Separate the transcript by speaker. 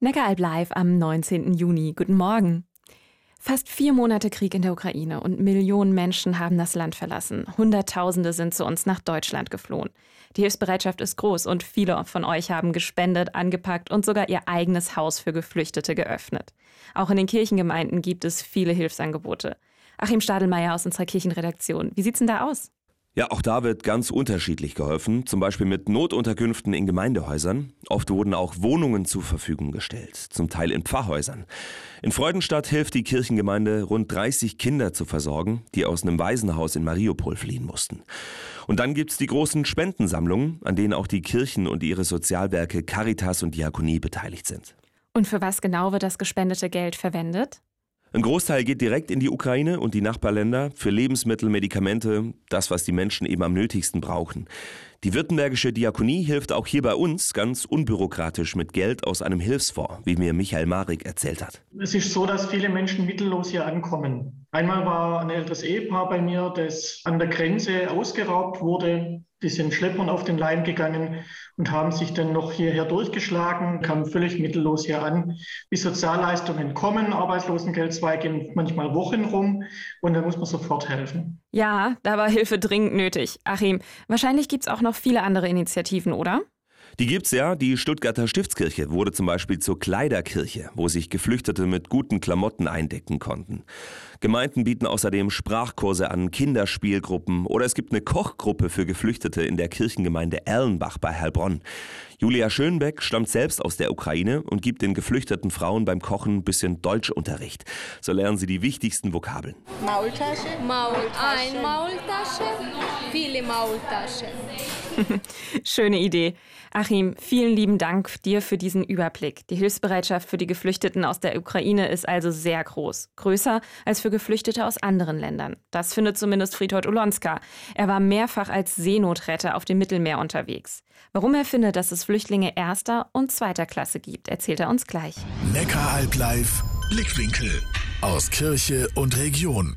Speaker 1: Neckaralb live am 19. Juni. Guten Morgen. Fast vier Monate Krieg in der Ukraine und Millionen Menschen haben das Land verlassen. Hunderttausende sind zu uns nach Deutschland geflohen. Die Hilfsbereitschaft ist groß und viele von euch haben gespendet, angepackt und sogar ihr eigenes Haus für Geflüchtete geöffnet. Auch in den Kirchengemeinden gibt es viele Hilfsangebote. Achim Stadelmeier aus unserer Kirchenredaktion. Wie sieht's denn da aus?
Speaker 2: Ja, auch da wird ganz unterschiedlich geholfen, zum Beispiel mit Notunterkünften in Gemeindehäusern. Oft wurden auch Wohnungen zur Verfügung gestellt, zum Teil in Pfarrhäusern. In Freudenstadt hilft die Kirchengemeinde, rund 30 Kinder zu versorgen, die aus einem Waisenhaus in Mariupol fliehen mussten. Und dann gibt's die großen Spendensammlungen, an denen auch die Kirchen und ihre Sozialwerke Caritas und Diakonie beteiligt sind.
Speaker 1: Und für was genau wird das gespendete Geld verwendet?
Speaker 2: Ein Großteil geht direkt in die Ukraine und die Nachbarländer für Lebensmittel, Medikamente, das, was die Menschen eben am nötigsten brauchen. Die württembergische Diakonie hilft auch hier bei uns ganz unbürokratisch mit Geld aus einem Hilfsfonds, wie mir Michael Marik erzählt hat.
Speaker 3: Es ist so, dass viele Menschen mittellos hier ankommen. Einmal war ein älteres Ehepaar bei mir, das an der Grenze ausgeraubt wurde. Die sind Schleppern auf den Leim gegangen und haben sich dann noch hierher durchgeschlagen, kamen völlig mittellos hier an. Die Sozialleistungen kommen, Arbeitslosengeld 2 gehen manchmal Wochen rum und da muss man sofort helfen.
Speaker 1: Ja, da war Hilfe dringend nötig. Achim, wahrscheinlich gibt es auch noch viele andere Initiativen, oder?
Speaker 2: Die gibt's ja. Die Stuttgarter Stiftskirche wurde zum Beispiel zur Kleiderkirche, wo sich Geflüchtete mit guten Klamotten eindecken konnten. Gemeinden bieten außerdem Sprachkurse an, Kinderspielgruppen oder es gibt eine Kochgruppe für Geflüchtete in der Kirchengemeinde Erlenbach bei Heilbronn. Julia Schönbeck stammt selbst aus der Ukraine und gibt den geflüchteten Frauen beim Kochen ein bisschen Deutschunterricht. So lernen sie die wichtigsten Vokabeln.
Speaker 4: Maultasche. Maul. Ein Maultasche. Viele Maultaschen.
Speaker 1: Schöne Idee. Achim, vielen lieben Dank dir für diesen Überblick. Die Hilfsbereitschaft für die Geflüchteten aus der Ukraine ist also sehr groß. Größer als für Geflüchtete aus anderen Ländern. Das findet zumindest Friedhold Olonska. Er war mehrfach als Seenotretter auf dem Mittelmeer unterwegs. Warum er findet, dass es Flüchtlinge erster und zweiter Klasse gibt, erzählt er uns gleich.
Speaker 5: Neckaralb live, Blickwinkel aus Kirche und Region.